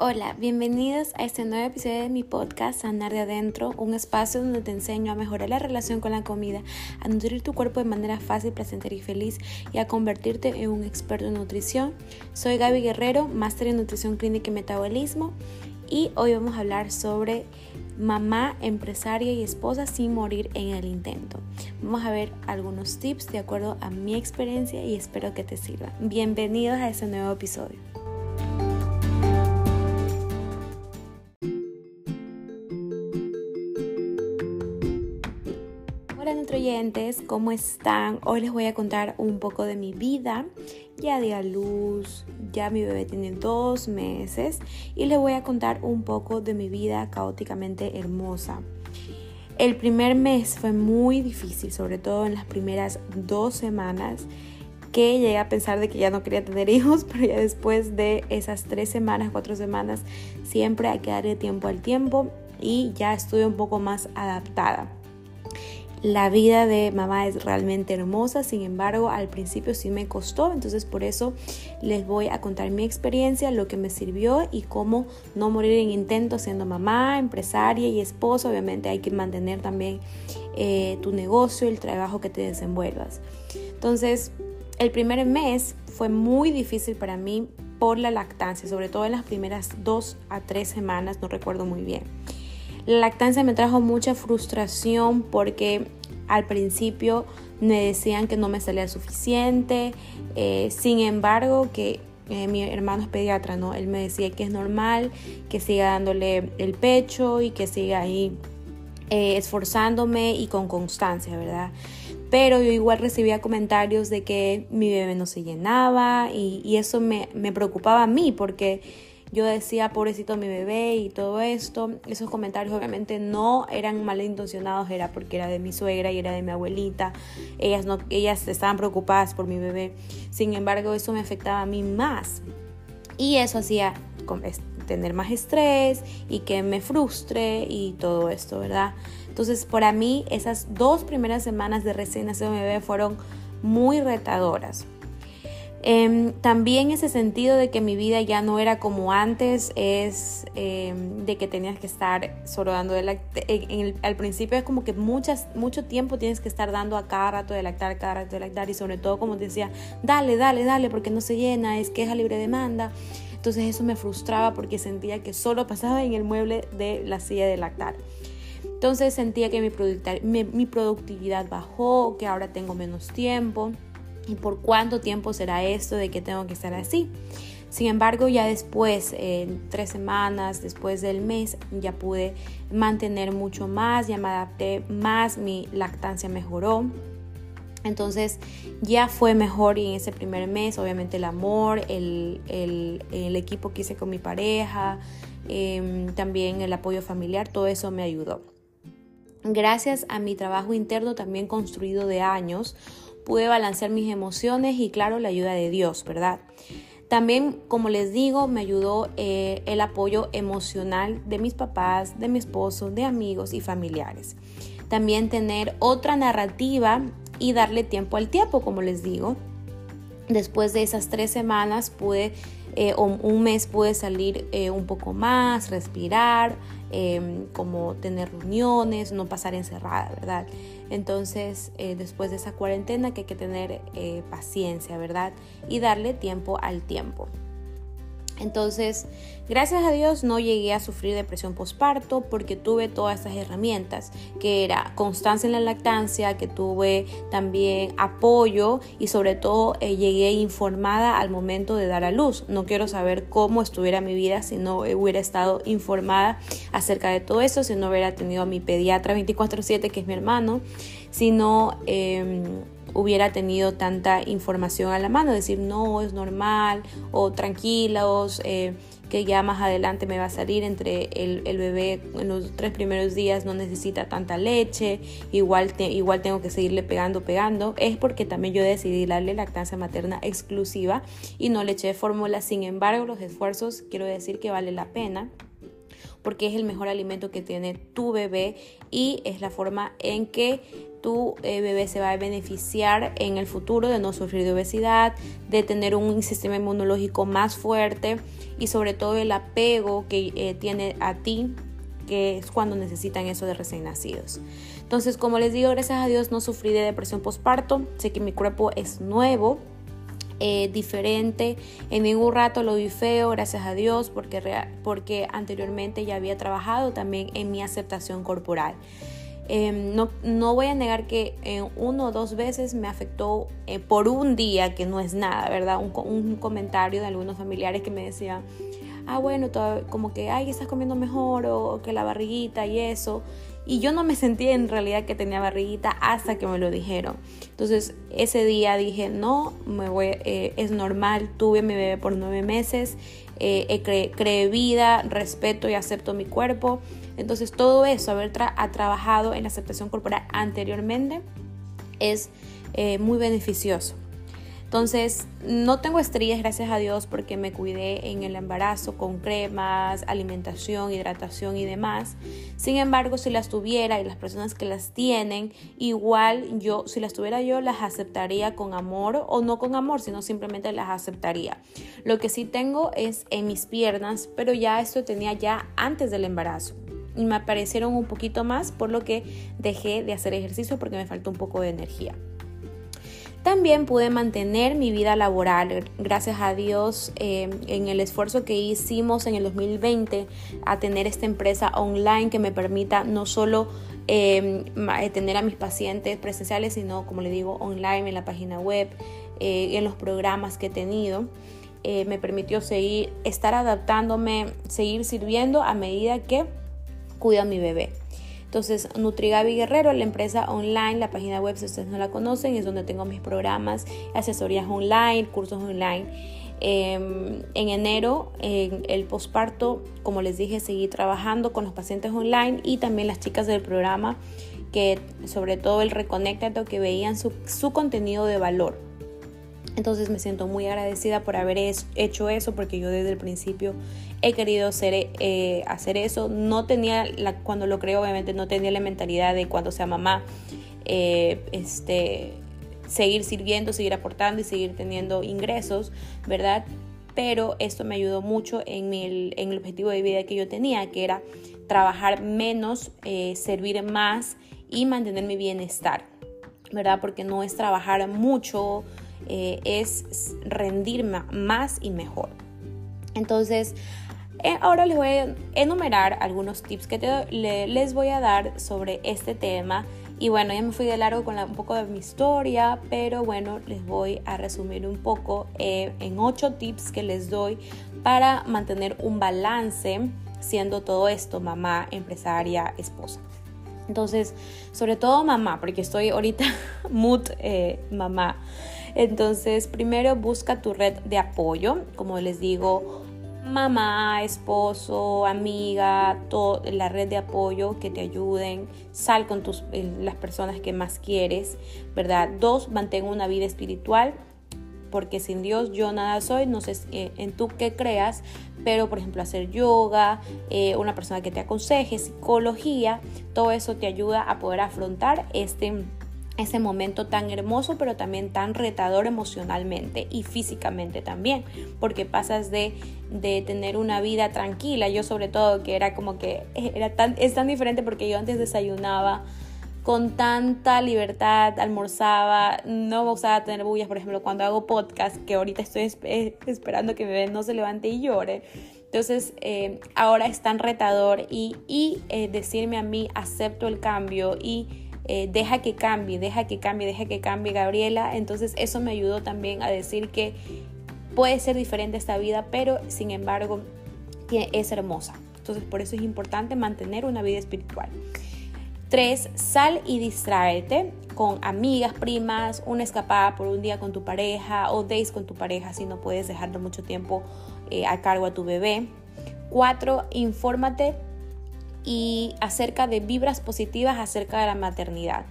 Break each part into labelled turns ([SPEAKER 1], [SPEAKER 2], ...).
[SPEAKER 1] Hola, bienvenidos a este nuevo episodio de mi podcast Sanar de Adentro, un espacio donde te enseño a mejorar la relación con la comida, a nutrir tu cuerpo de manera fácil, placentera y feliz y a convertirte en un experto en nutrición. Soy Gaby Guerrero, máster en nutrición clínica y metabolismo y hoy vamos a hablar sobre mamá, empresaria y esposa sin morir en el intento. Vamos a ver algunos tips de acuerdo a mi experiencia y espero que te sirvan. Bienvenidos a este nuevo episodio. ¿Cómo están? Hoy les voy a contar un poco de mi vida. Ya di a luz, ya mi bebé tiene dos meses y les voy a contar un poco de mi vida caóticamente hermosa. El primer mes fue muy difícil, sobre todo en las primeras dos semanas que llegué a pensar de que ya no quería tener hijos, pero ya después de esas tres semanas, cuatro semanas, siempre hay que darle tiempo al tiempo y ya estuve un poco más adaptada. La vida de mamá es realmente hermosa, sin embargo al principio sí me costó, entonces por eso les voy a contar mi experiencia, lo que me sirvió y cómo no morir en intento siendo mamá, empresaria y esposa. Obviamente hay que mantener también eh, tu negocio, el trabajo que te desenvuelvas. Entonces el primer mes fue muy difícil para mí por la lactancia, sobre todo en las primeras dos a tres semanas, no recuerdo muy bien. La lactancia me trajo mucha frustración porque al principio me decían que no me salía suficiente, eh, sin embargo que eh, mi hermano es pediatra, ¿no? Él me decía que es normal, que siga dándole el pecho y que siga ahí eh, esforzándome y con constancia, ¿verdad? Pero yo igual recibía comentarios de que mi bebé no se llenaba y, eso me preocupaba a mí porque yo decía, pobrecito mi bebé y todo esto. Esos comentarios obviamente no eran malintencionados, era porque era de mi suegra y era de mi abuelita. Ellas, no, ellas estaban preocupadas por mi bebé. Sin embargo, eso me afectaba a mí más. Y eso hacía tener más estrés y que me frustre y todo esto, ¿verdad? Entonces, para mí, esas dos primeras semanas de recién nacido bebé fueron muy retadoras. Eh, también ese sentido de que mi vida ya no era como antes es em, de que tenías que estar solo dando de lactar. al principio es como que muchas, mucho tiempo tienes que estar dando a cada rato de lactar, cada rato de lactar y sobre todo como te decía, dale, dale, dale porque no se llena, es queja libre demanda. Entonces eso me frustraba porque sentía que solo pasaba en el mueble de la silla de lactar. Entonces sentía que mi productividad bajó, que ahora tengo menos tiempo y por cuánto tiempo será esto de que tengo que estar así. Sin embargo, ya después, en tres semanas, después del mes, ya pude mantener mucho más, ya me adapté más, mi lactancia mejoró. Entonces ya fue mejor y en ese primer mes, obviamente el amor, el, equipo que hice con mi pareja, em, también el apoyo familiar, todo eso me ayudó. Gracias a mi trabajo interno también construido de años, pude balancear mis emociones y claro, la ayuda de Dios, ¿verdad? También, como les digo, me ayudó eh, el apoyo emocional de mis papás, de mi esposo, de amigos y familiares. También tener otra narrativa y darle tiempo al tiempo, como les digo. Después de esas tres semanas pude, eh, un mes pude salir eh, un poco más, respirar, em, como tener reuniones, no pasar encerrada, ¿verdad? Entonces, eh, después de esa cuarentena que hay que tener eh, paciencia, ¿verdad? Y darle tiempo al tiempo. Entonces, gracias a Dios no llegué a sufrir depresión postparto porque tuve todas estas herramientas, que era constancia en la lactancia, que tuve también apoyo y sobre todo eh, llegué informada al momento de dar a luz. No quiero saber cómo estuviera mi vida si no hubiera estado informada acerca de todo eso, si no hubiera tenido a mi pediatra 24/7, que es mi hermano, si no... Hubiera tenido tanta información a la mano, decir no, es normal o tranquilos, eh, que ya más adelante me va a salir entre el, bebé en los tres primeros días no necesita tanta leche, igual, igual tengo que seguirle pegando, pegando, es porque también yo decidí darle lactancia materna exclusiva y no le eché fórmula, sin embargo los esfuerzos quiero decir que vale la pena porque es el mejor alimento que tiene tu bebé y es la forma en que tu eh, bebé se va a beneficiar en el futuro de no sufrir de obesidad, de tener un sistema inmunológico más fuerte y sobre todo el apego que eh, tiene a ti, que es cuando necesitan eso de recién nacidos. Entonces, como les digo, gracias a Dios no sufrí de depresión postparto, sé que mi cuerpo es nuevo, eh, diferente. En ningún rato lo vi feo, gracias a Dios, porque, porque anteriormente ya había trabajado también en mi aceptación corporal. Em, no, no, voy a negar que en uno o dos veces me afectó eh, por un día, que no es nada, ¿verdad? Un, un, comentario de algunos familiares que me decían, ah, bueno, como que, ay, estás comiendo mejor o que la barriguita y eso. Y yo no me sentía en realidad que tenía barriguita hasta que me lo dijeron. Entonces ese día dije, no, me voy, eh, es normal, tuve mi bebé por nueve meses, eh, creé vida, respeto y acepto mi cuerpo. Entonces todo eso, haber ha trabajado en la aceptación corporal anteriormente, es eh, muy beneficioso. Entonces, no tengo estrías, gracias a Dios, porque me cuidé en el embarazo con cremas, alimentación, hidratación y demás. Sin embargo, si las tuviera y las personas que las tienen, igual yo, si las tuviera yo, las aceptaría con amor o no con amor, sino simplemente las aceptaría. Lo que sí tengo es en mis piernas, pero ya esto tenía ya antes del embarazo y me aparecieron un poquito más, por lo que dejé de hacer ejercicio porque me faltó un poco de energía. También pude mantener mi vida laboral, gracias a Dios, eh, en el esfuerzo que hicimos en el 2020 a tener esta empresa online que me permita no solo eh, tener a mis pacientes presenciales, sino, como le digo, online en la página web, eh, en los programas que he tenido. me permitió seguir, estar adaptándome, seguir sirviendo a medida que cuido a mi bebé. Entonces, Nutrigabi Guerrero, la empresa online, la página web, si ustedes no la conocen, es donde tengo mis programas, asesorías online, cursos online. Em, en enero, en el posparto, como les dije, seguí trabajando con los pacientes online y también las chicas del programa, que sobre todo el Reconectate, que veían su contenido de valor. Entonces me siento muy agradecida por haber hecho eso porque yo desde el principio he querido hacer, eh, hacer eso. No tenía, la, cuando lo creo obviamente no tenía la mentalidad de cuando sea mamá, eh, este, seguir sirviendo, seguir aportando y seguir teniendo ingresos, ¿verdad? Pero esto me ayudó mucho en, en el objetivo de vida que yo tenía, que era trabajar menos, eh, servir más y mantener mi bienestar, ¿verdad? Porque no es trabajar mucho, es rendir más y mejor. Entonces, ahora les voy a enumerar algunos tips que les voy a dar sobre este tema. Y bueno, ya me fui de largo con un poco de mi historia, pero bueno, les voy a resumir un poco eh, en ocho tips que les doy para mantener un balance siendo todo esto mamá, empresaria, esposa. Entonces, sobre todo mamá, porque estoy ahorita mood mamá. Entonces, primero busca tu red de apoyo, como les digo, mamá, esposo, amiga, toda la red de apoyo que te ayuden. Sal con tus, eh, las personas que más quieres, ¿verdad? Dos, mantén una vida espiritual, porque sin Dios yo nada soy, no sé eh, en tú qué creas, pero por ejemplo hacer yoga, eh, una persona que te aconseje, psicología, todo eso te ayuda a poder afrontar este ese momento tan hermoso, pero también tan retador emocionalmente y físicamente también, porque pasas de, de, tener una vida tranquila, yo sobre todo que era como que era tan, es tan diferente porque yo antes desayunaba con tanta libertad, almorzaba, no me gustaba tener bullas, por ejemplo, cuando hago podcast, que ahorita estoy esperando que mi bebé no se levante y llore. Entonces, eh, ahora es tan retador y, y eh, decirme a mí, acepto el cambio y eh, deja que cambie, deja que cambie, deja que cambie Gabriela. Entonces eso me ayudó también a decir que puede ser diferente esta vida, pero sin embargo es hermosa. Entonces por eso es importante mantener una vida espiritual. Tres, sal y distráete con amigas, primas, una escapada por un día con tu pareja o days con tu pareja si no puedes dejarlo mucho tiempo eh, a cargo a tu bebé. Cuatro, infórmate y acerca de vibras positivas acerca de la maternidad.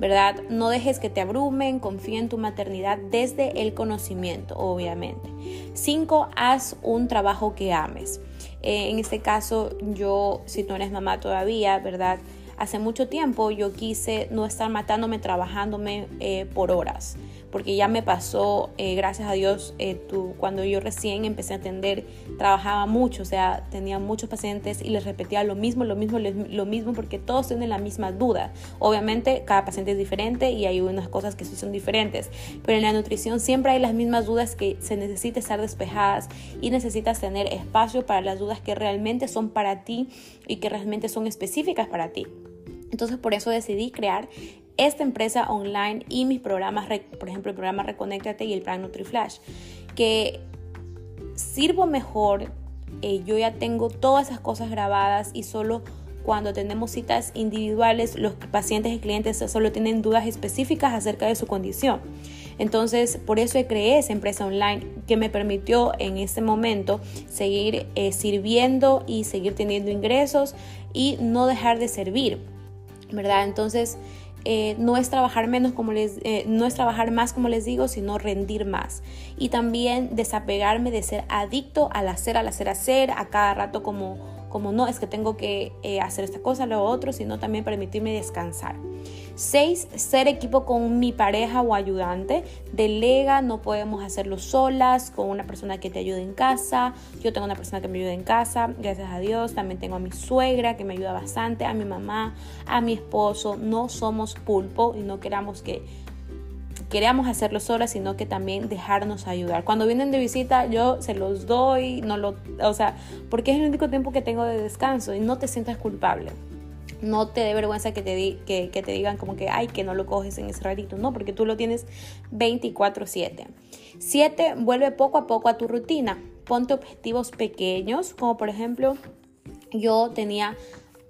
[SPEAKER 1] ¿Verdad? No dejes que te abrumen, confía en tu maternidad desde el conocimiento, obviamente. 5. Haz un trabajo que ames. Eh, en este caso, yo, si tú eres mamá todavía, ¿verdad? Hace mucho tiempo yo quise no estar matándome, trabajándome eh, por horas porque ya me pasó, eh, gracias a Dios, eh, tú, cuando yo recién empecé a atender, trabajaba mucho, o sea, tenía muchos pacientes y les repetía lo mismo, lo mismo, lo mismo, porque todos tienen la misma duda. Obviamente, cada paciente es diferente y hay unas cosas que sí son diferentes, pero en la nutrición siempre hay las mismas dudas que se necesita estar despejadas y necesitas tener espacio para las dudas que realmente son para ti y que realmente son específicas para ti. Entonces por eso decidí crear esta empresa online y mis programas, por ejemplo, el programa Reconéctate y el plan NutriFlash, que sirvo mejor, eh, yo ya tengo todas esas cosas grabadas y solo cuando tenemos citas individuales, los pacientes y clientes solo tienen dudas específicas acerca de su condición. Entonces, por eso creé esa empresa online que me permitió en este momento seguir eh, sirviendo y seguir teniendo ingresos y no dejar de servir, ¿verdad? Entonces, eh, no es trabajar menos como les, eh, no es trabajar más como les digo, sino rendir más. Y también desapegarme de ser adicto al hacer, al hacer, hacer, a cada rato como como no es que tengo que eh, hacer esta cosa, lo otro, sino también permitirme descansar. 6. Ser equipo con mi pareja o ayudante. Delega, no podemos hacerlo solas, con una persona que te ayude en casa. Yo tengo una persona que me ayuda en casa, gracias a Dios. También tengo a mi suegra que me ayuda bastante, a mi mamá, a mi esposo. No somos pulpo y no queramos que queramos hacerlo solas, sino que también dejarnos ayudar. Cuando vienen de visita, yo se los doy, no lo, o sea, porque es el único tiempo que tengo de descanso y no te sientas culpable. No te dé vergüenza que te, di, que, que te digan como que, ay, que no lo coges en ese ratito. No, porque tú lo tienes 24/7. 7. Vuelve poco a poco a tu rutina. Ponte objetivos pequeños, como por ejemplo, yo tenía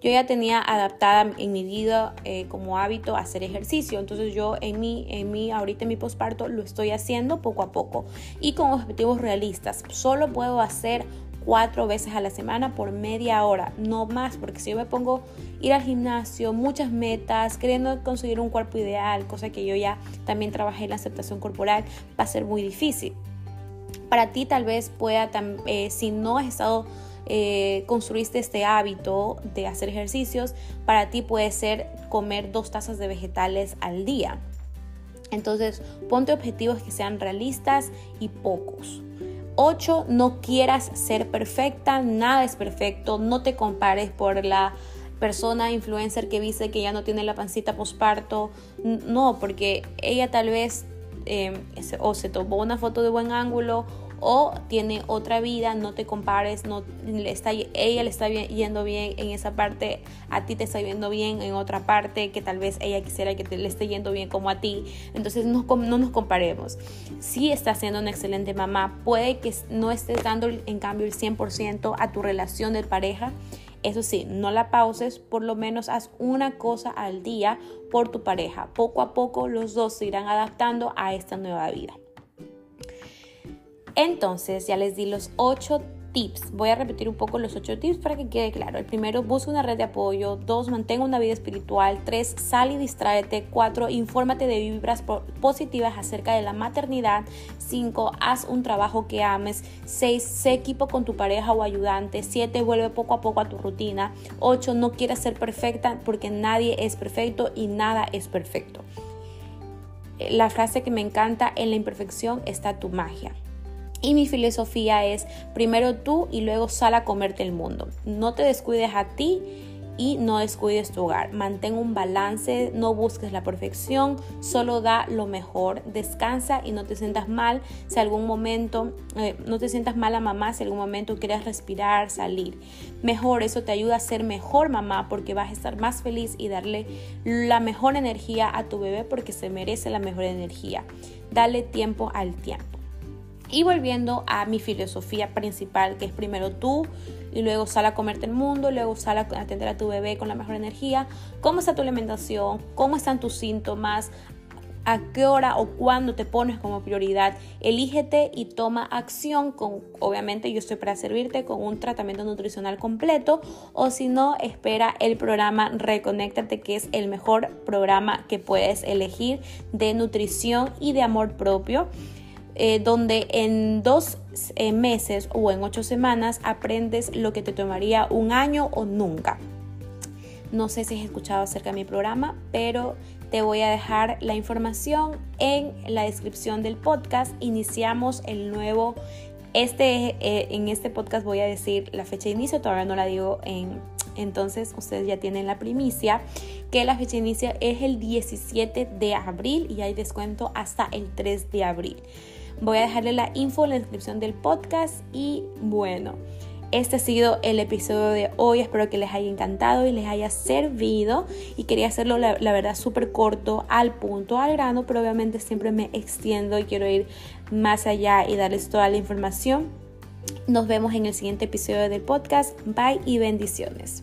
[SPEAKER 1] yo ya tenía adaptada en mi vida eh, como hábito hacer ejercicio. Entonces yo en mi, en mi, ahorita en mi posparto lo estoy haciendo poco a poco y con objetivos realistas. Solo puedo hacer cuatro veces a la semana por media hora, no más, porque si yo me pongo ir al gimnasio, muchas metas, queriendo conseguir un cuerpo ideal, cosa que yo ya también trabajé en la aceptación corporal, va a ser muy difícil. Para ti tal vez pueda, eh, si no has estado eh, construiste este hábito de hacer ejercicios, para ti puede ser comer dos tazas de vegetales al día. Entonces, ponte objetivos que sean realistas y pocos. 8. No quieras ser perfecta, nada es perfecto, no te compares por la persona influencer que dice que ya no tiene la pancita posparto, no, porque ella tal vez eh, o se tomó una foto de buen ángulo o tiene otra vida, no te compares, no está, ella le está yendo bien en esa parte, a ti te está yendo bien en otra parte, que tal vez ella quisiera que te, le esté yendo bien como a ti. Entonces no, no nos comparemos. Si estás siendo una excelente mamá, puede que no estés dando en cambio el 100% a tu relación de pareja. Eso sí, no la pauses, por lo menos haz una cosa al día por tu pareja. Poco a poco los dos se irán adaptando a esta nueva vida. Entonces ya les di los 8 tips. Voy a repetir un poco los 8 tips para que quede claro. El primero, busca una red de apoyo. 2, mantenga una vida espiritual. 3, sal y distráete. 4, infórmate de vibras positivas acerca de la maternidad. 5, haz un trabajo que ames. 6, sé equipo con tu pareja o ayudante. 7, vuelve poco a poco a tu rutina. 8, no quieras ser perfecta porque nadie es perfecto y nada es perfecto. La frase que me encanta, en la imperfección está tu magia. Y mi filosofía es primero tú y luego sal a comerte el mundo. No te descuides a ti y no descuides tu hogar. Mantén un balance, no busques la perfección, solo da lo mejor. Descansa y no te sientas mal si algún momento, eh, no te sientas mal a mamá si algún momento quieres respirar, salir. Mejor, eso te ayuda a ser mejor mamá porque vas a estar más feliz y darle la mejor energía a tu bebé porque se merece la mejor energía. Dale tiempo al tiempo. Y volviendo a mi filosofía principal, que es primero tú y luego sal a comerte el mundo, luego sal a atender a tu bebé con la mejor energía, cómo está tu alimentación, cómo están tus síntomas, a qué hora o cuándo te pones como prioridad. Elígete y toma acción con, obviamente yo estoy para servirte con un tratamiento nutricional completo o si no, espera el programa Reconéctate que es el mejor programa que puedes elegir de nutrición y de amor propio eh, donde en dos eh, meses o en ocho semanas aprendes lo que te tomaría un año o nunca. No sé si has escuchado acerca de mi programa, pero te voy a dejar la información en la descripción del podcast. Iniciamos el nuevo, este, eh, en este podcast voy a decir la fecha de inicio, todavía no la digo en, entonces ustedes ya tienen la primicia que la fecha de inicio es el 17 de abril y hay descuento hasta el 3 de abril. Voy a dejarle la info en la descripción del podcast y bueno. Este ha sido el episodio de hoy. Espero que les haya encantado y les haya servido. Y quería hacerlo, la, verdad, súper corto, al punto, al grano, pero obviamente siempre me extiendo y quiero ir más allá y darles toda la información. Nos vemos en el siguiente episodio del podcast. Bye y bendiciones.